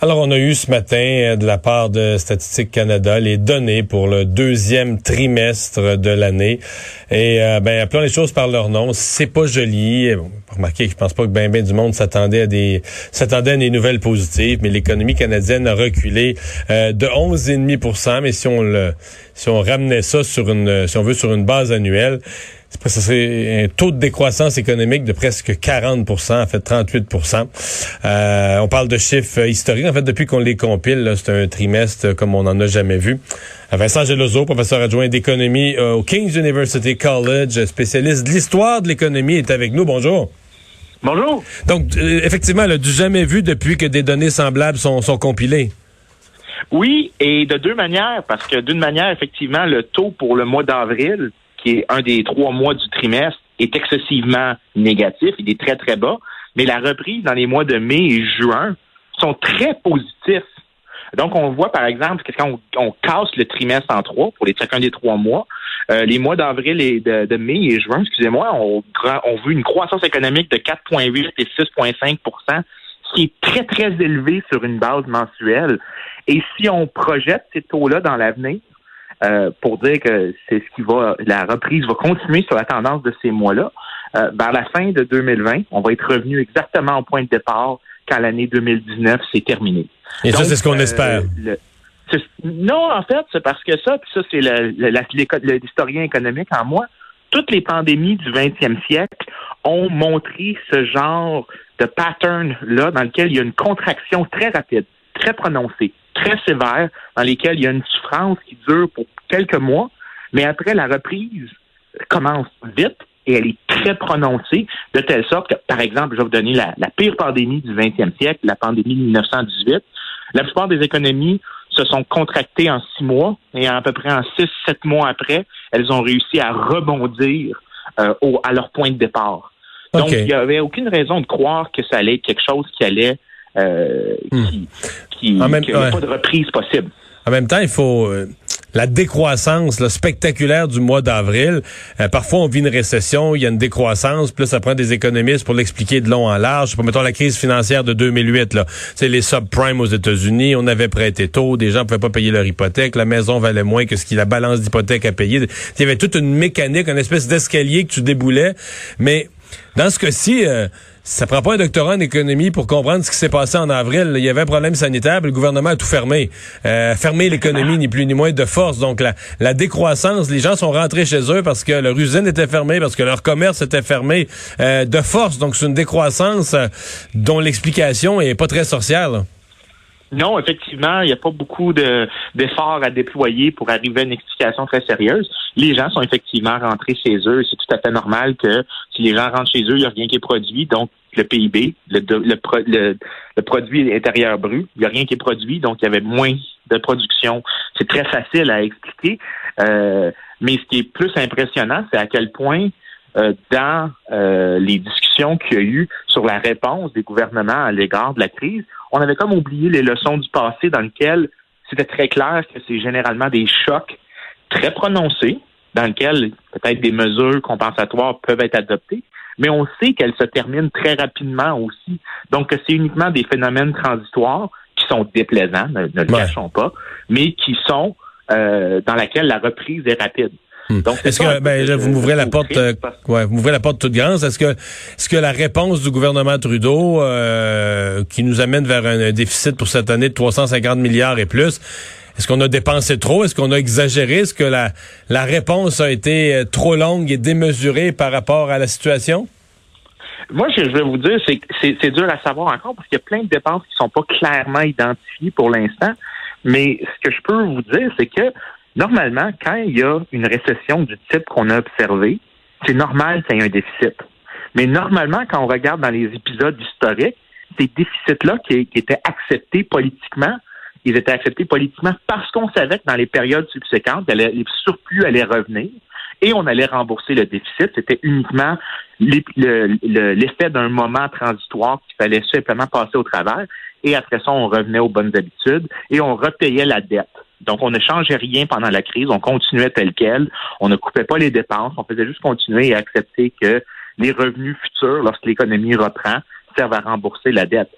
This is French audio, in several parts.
Alors, on a eu ce matin, euh, de la part de Statistique Canada, les données pour le deuxième trimestre de l'année. Et, euh, ben, appelons les choses par leur nom. C'est pas joli. Remarquez que je pense pas que ben, ben du monde s'attendait à des, s'attendait à des nouvelles positives, mais l'économie canadienne a reculé euh, de 11,5% Mais si on le, si on ramenait ça sur une, si on veut, sur une base annuelle, c'est un taux de décroissance économique de presque 40% en fait 38% euh, On parle de chiffres historiques. En fait, depuis qu'on les compile, c'est un trimestre comme on n'en a jamais vu. Vincent Gelozo, professeur adjoint d'économie euh, au King's University College, spécialiste de l'histoire de l'économie, est avec nous. Bonjour. Bonjour. Donc, euh, effectivement, du jamais vu depuis que des données semblables sont, sont compilées. Oui, et de deux manières, parce que d'une manière, effectivement, le taux pour le mois d'avril qui est un des trois mois du trimestre, est excessivement négatif. Il est très, très bas. Mais la reprise dans les mois de mai et juin sont très positifs. Donc, on voit, par exemple, que quand on, casse le trimestre en trois, pour les chacun des trois mois, euh, les mois d'avril et de, mai et juin, excusez-moi, on, on vu une croissance économique de 4,8 et 6,5 ce qui est très, très élevé sur une base mensuelle. Et si on projette ces taux-là dans l'avenir, euh, pour dire que c'est ce qui va, la reprise va continuer sur la tendance de ces mois-là. Euh, vers la fin de 2020, on va être revenu exactement au point de départ quand l'année 2019 s'est terminée. Et ça, c'est ce qu'on euh, espère. non, en fait, c'est parce que ça, puis ça, c'est l'historien économique en moi. Toutes les pandémies du 20e siècle ont montré ce genre de pattern-là dans lequel il y a une contraction très rapide, très prononcée très sévères dans lesquelles il y a une souffrance qui dure pour quelques mois, mais après la reprise commence vite et elle est très prononcée, de telle sorte que, par exemple, je vais vous donner la, pire pandémie du 20e siècle, la pandémie de 1918. La plupart des économies se sont contractées en six mois et à peu près en six, sept mois après, elles ont réussi à rebondir euh, au, à leur point de départ. Donc, il n'y avait aucune raison de croire que ça allait être quelque chose qui allait euh, hmm. qui, qui, n'y a pas de reprise possible. En même temps, il faut euh, la décroissance spectaculaire du mois d'avril. Euh, parfois, on vit une récession, il y a une décroissance, plus ça prend des économistes pour l'expliquer de long en large. Mettons la crise financière de 2008 là, c'est les subprimes aux États-Unis, on avait prêté tôt, des gens pouvaient pas payer leur hypothèque, la maison valait moins que ce qui la balance d'hypothèque à payer. Il y avait toute une mécanique, une espèce d'escalier que tu déboulais, mais dans ce cas-ci, euh, ça prend pas un doctorat en économie pour comprendre ce qui s'est passé en avril. Il y avait un problème sanitaire, le gouvernement a tout fermé. Euh, fermé l'économie, ni plus ni moins, de force. Donc, la, décroissance, les gens sont rentrés chez eux parce que leur usine était fermée, parce que leur commerce était fermé euh, de force. Donc, c'est une décroissance euh, dont l'explication est pas très sorcière. Non, effectivement, il n'y a pas beaucoup d'efforts à déployer pour arriver à une explication très sérieuse. Les gens sont effectivement rentrés chez eux. C'est tout à fait normal que si les gens rentrent chez eux, il n'y a rien qui est produit. Donc, le PIB, le, le, le, produit intérieur brut, il n'y a rien qui est produit. Donc, il y avait moins de production. C'est très facile à expliquer. Euh, mais ce qui est plus impressionnant, c'est à quel point euh, dans euh, les discussions qu'il y a eu sur la réponse des gouvernements à l'égard de la crise, on avait comme oublié les leçons du passé dans lesquelles c'était très clair que c'est généralement des chocs très prononcés, dans lesquels peut-être des mesures compensatoires peuvent être adoptées, mais on sait qu'elles se terminent très rapidement aussi. Donc, c'est uniquement des phénomènes transitoires qui sont déplaisants, ne, le cachons pas, mais qui sont euh, dans laquelle la reprise est rapide. Hmm. Est-ce que ben, vous m'ouvrez la porte euh, ouais, vous m'ouvrez la porte toute grande. Est-ce que est-ce que la réponse du gouvernement Trudeau euh, qui nous amène vers un, déficit pour cette année de 350 milliards et plus, est-ce qu'on a dépensé trop? Est-ce qu'on a exagéré? Est-ce que la, la réponse a été euh, trop longue et démesurée par rapport à la situation? Moi, je vais vous dire, c'est, c'est, dur à savoir encore parce qu'il y a plein de dépenses qui sont pas clairement identifiées pour l'instant. Mais ce que je peux vous dire, c'est que Normalement, quand il y a une récession du type qu'on a observé, c'est normal qu'il y ait un déficit. Mais normalement, quand on regarde dans les épisodes historiques, ces déficits-là qui, étaient acceptés politiquement, ils étaient acceptés politiquement parce qu'on savait que dans les périodes subséquentes, les surplus allaient revenir et on allait rembourser le déficit. C'était uniquement l'effet d'un moment transitoire qu'il fallait simplement passer au travers. Et après ça, on revenait aux bonnes habitudes et on repayait la dette. Donc, on ne changeait rien pendant la crise, on continuait tel quel, on ne coupait pas les dépenses, on faisait juste continuer et accepter que les revenus futurs, lorsque l'économie reprend, servent à rembourser la dette.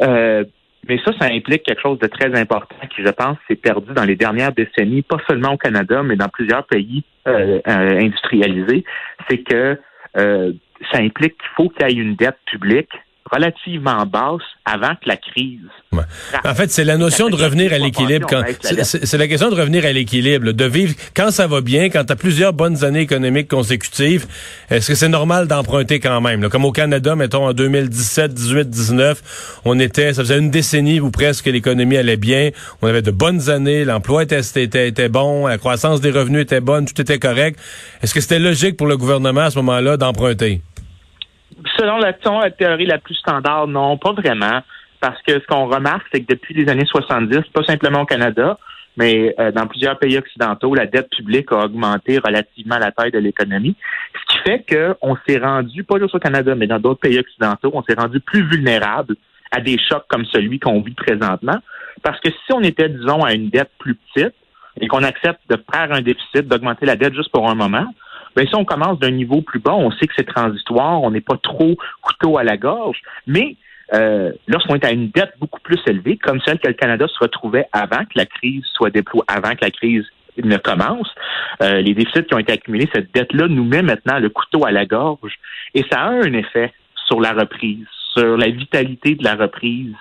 Euh, Mais ça, ça implique quelque chose de très important qui, je pense, s'est perdu dans les dernières décennies, pas seulement au Canada, mais dans plusieurs pays euh, euh, industrialisés. C'est que ça implique qu'il faut qu'il y ait une dette publique relativement basse avant que la crise. En fait, c'est la notion de revenir à l'équilibre. C'est la question de revenir à l'équilibre, de vivre quand ça va bien, quand tu as plusieurs bonnes années économiques consécutives. Est-ce que c'est normal d'emprunter quand même? Comme au Canada, mettons en 2017, 18, 19, on était, ça faisait une décennie où presque l'économie allait bien. On avait de bonnes années, l'emploi était, était, était bon, la croissance des revenus était bonne, tout était correct. Est-ce que c'était logique pour le gouvernement à ce moment-là d'emprunter? Selon la, théorie la plus standard, non, pas vraiment. Parce que ce qu'on remarque, c'est que depuis les années 70, pas simplement au Canada, mais euh, dans plusieurs pays occidentaux, la dette publique a augmenté relativement à la taille de l'économie. Ce qui fait qu'on s'est rendu, pas juste au Canada, mais dans d'autres pays occidentaux, on s'est rendu plus vulnérable à des chocs comme celui qu'on vit présentement. Parce que si on était, disons, à une dette plus petite et qu'on accepte de faire un déficit, d'augmenter la dette juste pour un moment, ben si on commence d'un niveau plus bas, on sait que c'est transitoire, on n'est pas trop couteau à la gorge, mais euh, lorsqu'on est à une dette beaucoup plus élevée, comme celle que le Canada se retrouvait avant que la crise soit déployée, avant que la crise ne commence, euh, les déficits qui ont été accumulés, cette dette-là nous met maintenant le couteau à la gorge, et ça a un effet sur la reprise, sur la vitalité de la reprise,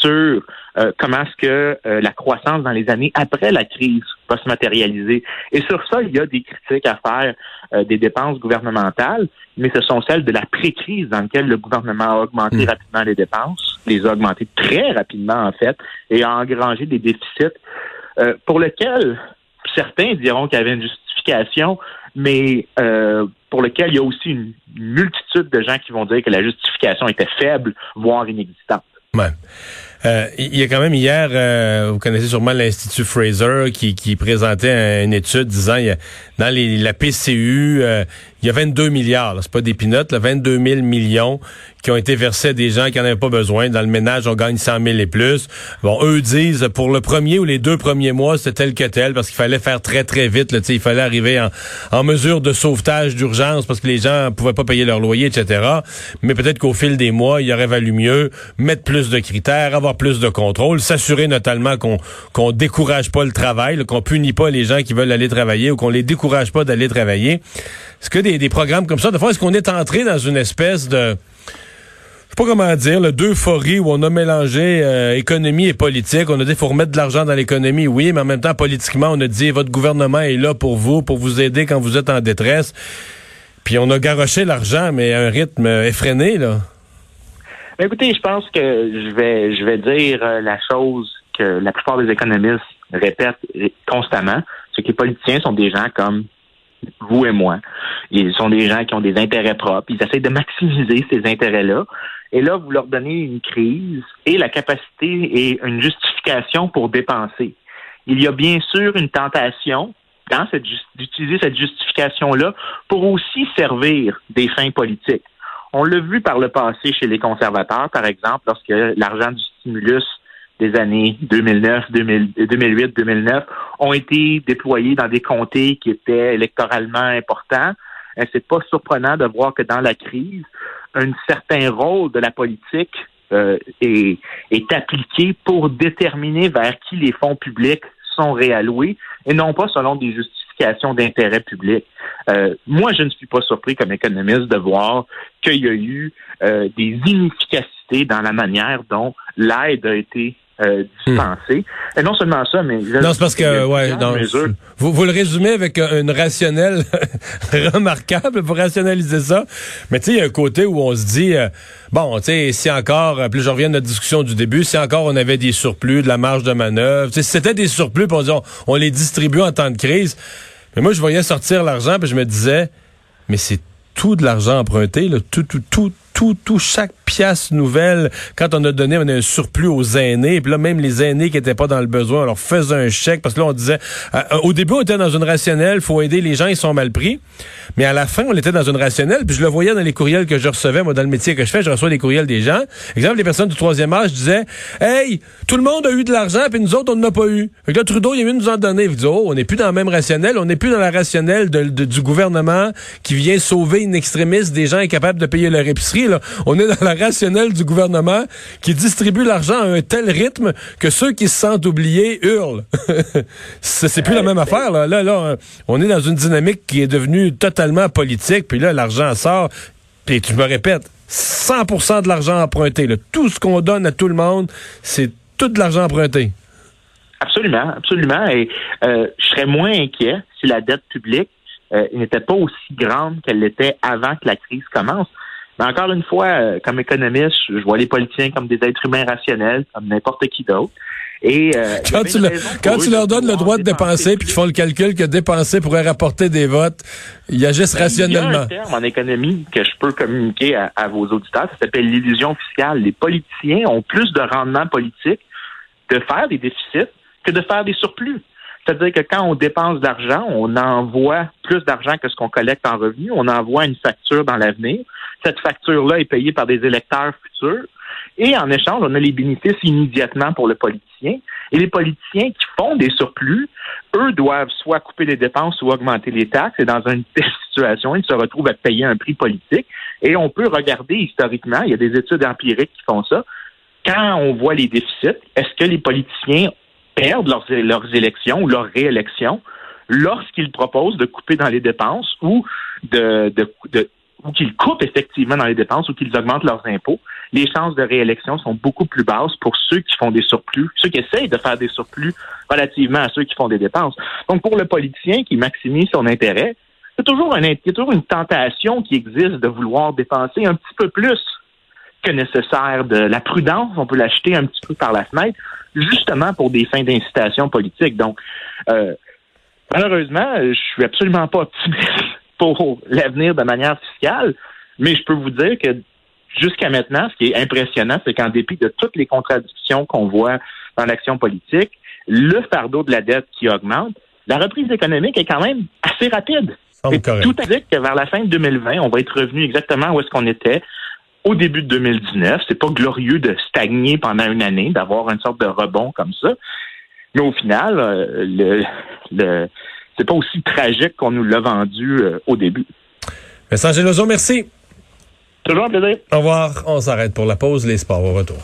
sur euh, comment est-ce que euh, la croissance dans les années après la crise va se matérialiser. Et sur ça, il y a des critiques à faire euh, des dépenses gouvernementales, mais ce sont celles de la pré-crise dans laquelle le gouvernement a augmenté hmm. rapidement les dépenses, les a augmentées très rapidement en fait, et a engrangé des déficits pour lesquels certains diront qu'il y avait une justification, mais pour lequel il y a aussi une multitude de gens qui vont dire que la justification était faible, voire inexistante. Ouais. Euh, il y a quand même hier, euh, vous connaissez sûrement l'Institut Fraser qui, présentait une étude disant il y a, dans la PCU, euh, il y a 22 milliards, c'est pas des pinottes, 22 000 millions qui ont été versés à des gens qui n'en avaient pas besoin. Dans le ménage, on gagne 100 000 et plus. Bon, eux disent, pour le premier ou les deux premiers mois, c'était tel que tel, parce qu'il fallait faire très, très vite. Là, il fallait arriver en, en mesure de sauvetage d'urgence, parce que les gens pouvaient pas payer leur loyer, etc. Mais peut-être qu'au fil des mois, il aurait valu mieux mettre plus de critères, avoir plus de contrôle, s'assurer notamment qu'on qu'on décourage pas le travail, qu'on punit pas les gens qui veulent aller travailler ou qu'on les décourage pas d'aller travailler. Que des, des programmes comme ça, de fois, est-ce qu'on est entré dans une espèce de je sais pas comment dire, d'euphorie où on a mélangé euh, économie et politique. On a dit faut remettre de l'argent dans l'économie, oui, mais en même temps, politiquement, on a dit votre gouvernement est là pour vous, pour vous aider quand vous êtes en détresse. Puis on a garoché l'argent, mais à un rythme effréné, là. Écoutez, je pense que je vais je vais dire euh, la chose que la plupart des économistes répètent constamment, c'est que les politiciens sont des gens comme vous et moi. Ils sont des gens qui ont des intérêts propres. Ils essaient de maximiser ces intérêts-là. Et là, vous leur donnez une crise et la capacité et une justification pour dépenser. Il y a bien sûr une tentation dans cette d'utiliser cette justification-là pour aussi servir des fins politiques. On l'a vu par le passé chez les conservateurs, par exemple, lorsque l'argent du stimulus des années 2009, 2008, 2009 ont été déployés dans des comtés qui étaient électoralement importants. Euh, c'est pas surprenant de voir que dans la crise, un certain rôle de la politique euh, est, est appliqué pour déterminer vers qui les fonds publics sont réalloués et non pas selon des justifications d'intérêt public. Euh, moi, je ne suis pas surpris comme économiste de voir qu'il y a eu des inefficacités dans la manière dont l'aide a été euh. Et non seulement ça, mais... Non, c'est parce que, ouais, vous, vous le résumez avec une rationnelle remarquable pour rationaliser ça. Mais tu sais, il y a un côté où on se dit, euh, bon, tu sais, si encore, euh, plus je reviens de notre discussion du début, si encore on avait des surplus, de la marge de manœuvre, si c'était des surplus, puis on, dit, on, les distribue en temps de crise. Mais moi, je voyais sortir l'argent, puis je me disais, mais c'est tout de l'argent emprunté, là, tout, tout, tout, tout, tout, chaque nouvelle, quand on a donné on a un surplus aux aînés, puis là, même les aînés qui étaient pas dans le besoin, on leur faisait un chèque, parce que là, on disait, euh, euh, au début, on était dans une rationnelle, faut aider les gens, ils sont mal pris, mais à la fin, on était dans une rationnelle, puis je le voyais dans les courriels que je recevais, moi, dans le métier que je fais, je reçois des courriels des gens. Exemple, les personnes du troisième âge disaient, hey, tout le monde a eu de l'argent, puis nous autres, on n'en a pas eu. Fait que là, Trudeau, il a eu nous en donner. Il dit, oh, on n'est plus dans la même rationnelle, on n'est plus dans la rationnelle du gouvernement qui vient sauver une extrémiste des gens incapables de payer leur épicerie, là. On est dans la du gouvernement qui distribue l'argent à un tel rythme que ceux qui se sentent oubliés hurlent. c'est plus la même affaire. Là. là, là, on est dans une dynamique qui est devenue totalement politique. Puis là, l'argent sort. Puis tu me répètes, 100% de l'argent emprunté. Là. Tout ce qu'on donne à tout le monde, c'est tout de l'argent emprunté. Absolument, absolument. Et euh, je serais moins inquiet si la dette publique euh, n'était pas aussi grande qu'elle l'était avant que la crise commence. Mais encore une fois, euh, comme économiste, je vois les politiciens comme des êtres humains rationnels, comme n'importe qui d'autre. Et quand tu, quand tu leur donnes le droit de dépenser, puis qu'ils font le calcul que dépenser pourrait rapporter des votes, ils agissent rationnellement. Il y a un terme en économie que je peux communiquer à, à vos auditeurs, ça s'appelle l'illusion fiscale. Les politiciens ont plus de rendement politique de faire des déficits que de faire des surplus. C'est-à-dire que quand on dépense d'argent, on envoie plus d'argent que ce qu'on collecte en revenus. On envoie une facture dans l'avenir. Cette facture-là est payée par des électeurs futurs. Et en échange, on a les bénéfices immédiatement pour le politicien. Et les politiciens qui font des surplus, eux doivent soit couper les dépenses ou augmenter les taxes. Et dans une telle situation, ils se retrouvent à payer un prix politique. Et on peut regarder historiquement, il y a des études empiriques qui font ça. Quand on voit les déficits, est-ce que les politiciens perdent leurs, leurs élections ou leur réélection lorsqu'ils proposent de couper dans les dépenses ou de, de, ou qu'ils coupent effectivement dans les dépenses ou qu'ils augmentent leurs impôts, les chances de réélection sont beaucoup plus basses pour ceux qui font des surplus, ceux qui essayent de faire des surplus relativement à ceux qui font des dépenses. Donc, pour le politicien qui maximise son intérêt, toujours, un, il y a toujours une tentation qui existe de vouloir dépenser un petit peu plus que nécessaire de la prudence, on peut l'acheter un petit peu par la fenêtre, justement pour des fins d'incitation politique. Donc, euh, malheureusement, je suis absolument pas optimiste pour l'avenir de manière fiscale, mais je peux vous dire que jusqu'à maintenant, ce qui est impressionnant, c'est qu'en dépit de toutes les contradictions qu'on voit dans l'action politique, le fardeau de la dette qui augmente, la reprise économique est quand même assez rapide. Et tout indique que vers la fin de 2020, on va être revenu exactement où est-ce qu'on était au début de 2019. C'est pas glorieux de stagner pendant une année, d'avoir une sorte de rebond comme ça. Mais au final, euh, le, le c'est pas aussi tragique qu'on nous l'a vendu euh, au début. Vincent merci. Toujours un plaisir. Au revoir. On s'arrête pour la pause. Les sports au retour.